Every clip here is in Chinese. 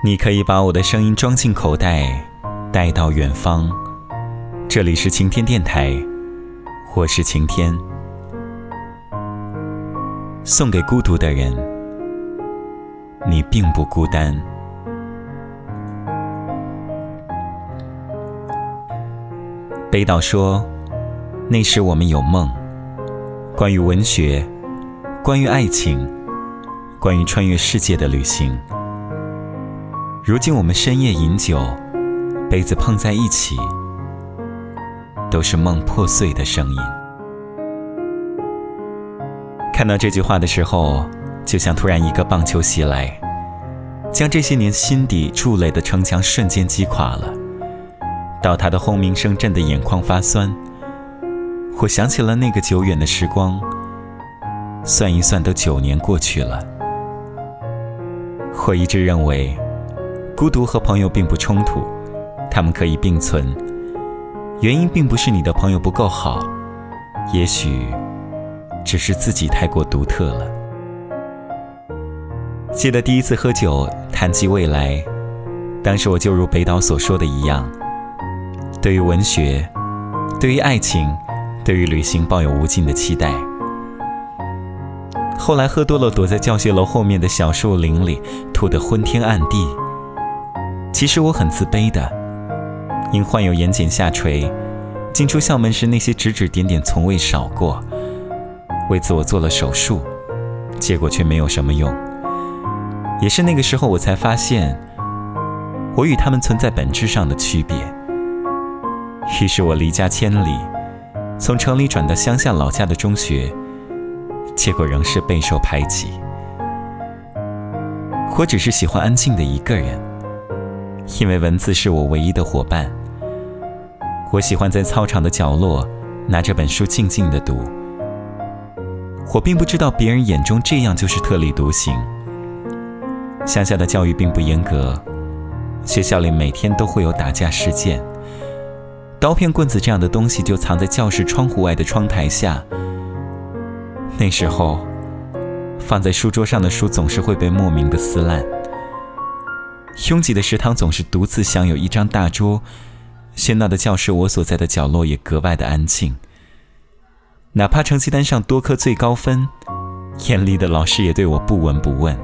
你可以把我的声音装进口袋，带到远方。这里是晴天电台，我是晴天。送给孤独的人，你并不孤单。北岛说：“那时我们有梦，关于文学，关于爱情，关于穿越世界的旅行。”如今我们深夜饮酒，杯子碰在一起，都是梦破碎的声音。看到这句话的时候，就像突然一个棒球袭来，将这些年心底筑垒的城墙瞬间击垮了。倒塌的轰鸣声震得眼眶发酸。我想起了那个久远的时光，算一算都九年过去了。我一直认为。孤独和朋友并不冲突，他们可以并存。原因并不是你的朋友不够好，也许只是自己太过独特了。记得第一次喝酒谈及未来，当时我就如北岛所说的一样，对于文学，对于爱情，对于旅行抱有无尽的期待。后来喝多了，躲在教学楼后面的小树林里，吐得昏天暗地。其实我很自卑的，因患有眼睑下垂，进出校门时那些指指点点从未少过。为此我做了手术，结果却没有什么用。也是那个时候我才发现，我与他们存在本质上的区别。于是我离家千里，从城里转到乡下老家的中学，结果仍是备受排挤。我只是喜欢安静的一个人。因为文字是我唯一的伙伴，我喜欢在操场的角落拿着本书静静的读。我并不知道别人眼中这样就是特立独行。乡下的教育并不严格，学校里每天都会有打架事件，刀片、棍子这样的东西就藏在教室窗户外的窗台下。那时候，放在书桌上的书总是会被莫名的撕烂。拥挤的食堂总是独自享有一张大桌，喧闹的教室，我所在的角落也格外的安静。哪怕成绩单上多科最高分，严厉的老师也对我不闻不问。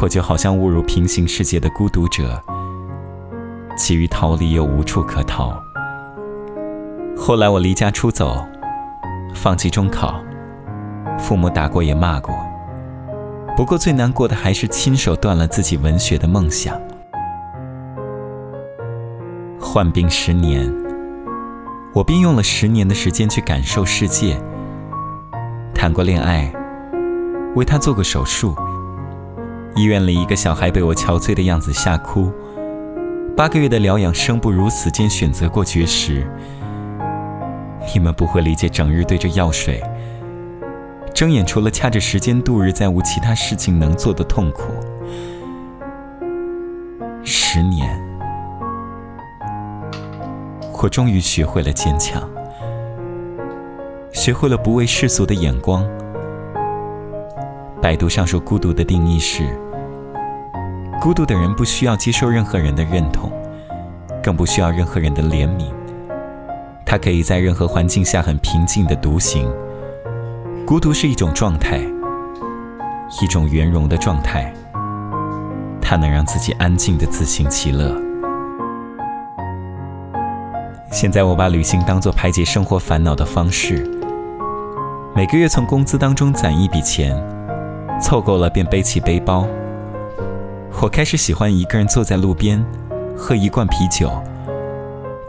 我就好像误入平行世界的孤独者，急于逃离又无处可逃。后来我离家出走，放弃中考，父母打过也骂过。不过最难过的还是亲手断了自己文学的梦想。患病十年，我便用了十年的时间去感受世界。谈过恋爱，为他做过手术。医院里一个小孩被我憔悴的样子吓哭。八个月的疗养，生不如死间选择过绝食。你们不会理解，整日对着药水。睁眼，除了掐着时间度日，再无其他事情能做的痛苦。十年，我终于学会了坚强，学会了不畏世俗的眼光。百度上说，孤独的定义是：孤独的人不需要接受任何人的认同，更不需要任何人的怜悯，他可以在任何环境下很平静的独行。孤独是一种状态，一种圆融的状态，它能让自己安静的自行其乐。现在我把旅行当做排解生活烦恼的方式，每个月从工资当中攒一笔钱，凑够了便背起背包。我开始喜欢一个人坐在路边，喝一罐啤酒，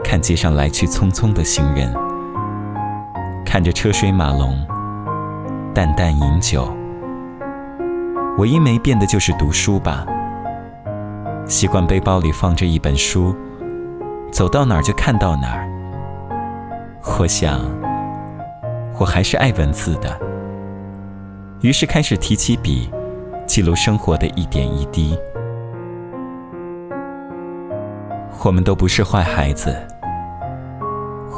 看街上来去匆匆的行人，看着车水马龙。淡淡饮酒，唯一没变的就是读书吧。习惯背包里放着一本书，走到哪儿就看到哪儿。我想，我还是爱文字的，于是开始提起笔，记录生活的一点一滴。我们都不是坏孩子，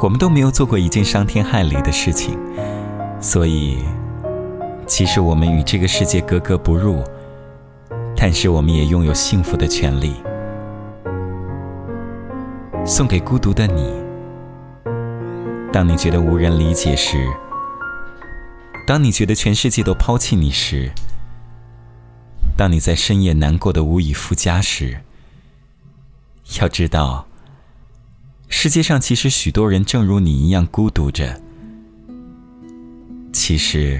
我们都没有做过一件伤天害理的事情，所以。其实我们与这个世界格格不入，但是我们也拥有幸福的权利。送给孤独的你。当你觉得无人理解时，当你觉得全世界都抛弃你时，当你在深夜难过的无以复加时，要知道，世界上其实许多人正如你一样孤独着。其实，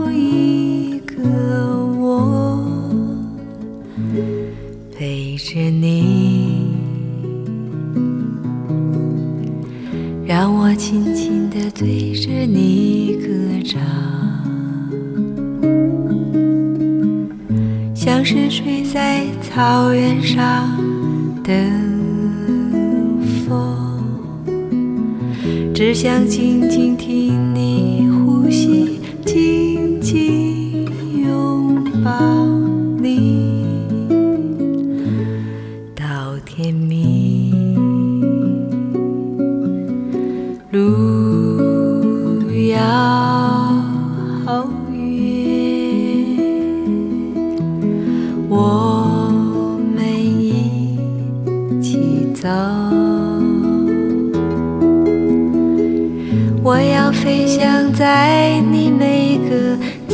像是睡在草原上的风，只想静静听你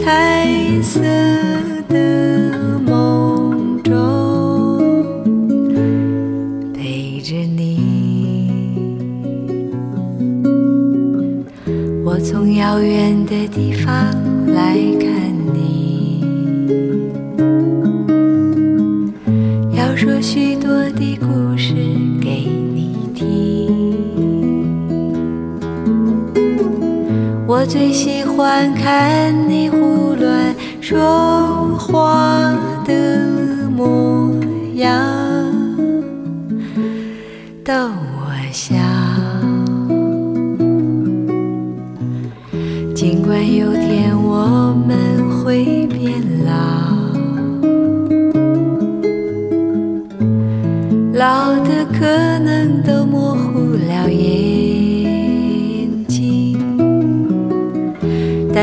彩色的梦中，陪着你。我从遥远的地方来看你，要说许多的故事给你听。我最喜欢看你胡乱说话的模样，逗我笑。尽管有天我们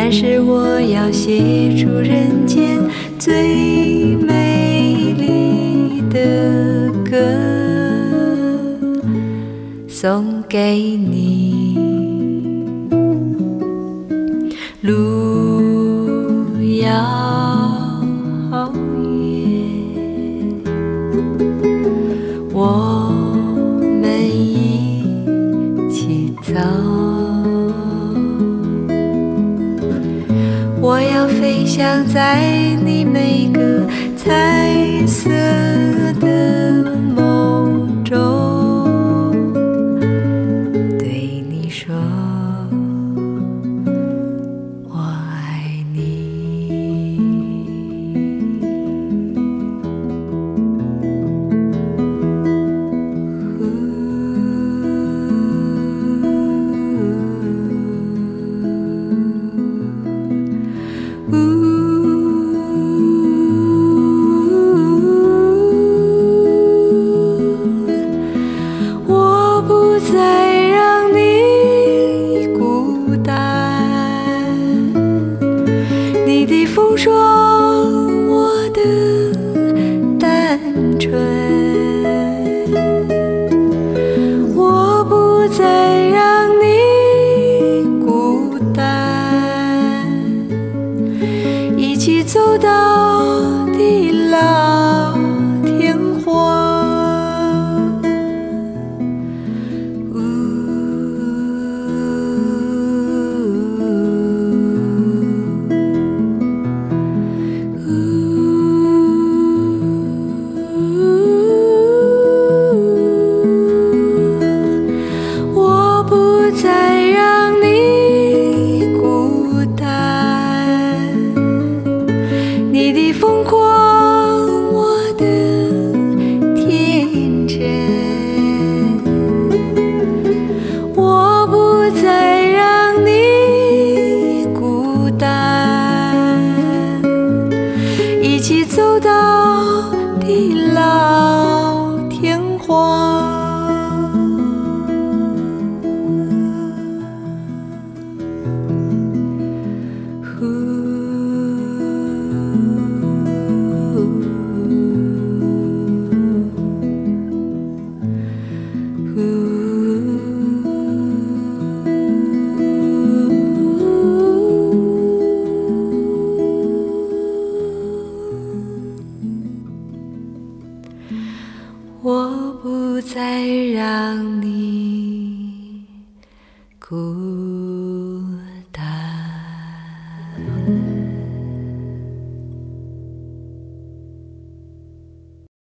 但是我要写出人间最美丽的歌，送给你。路遥远，我在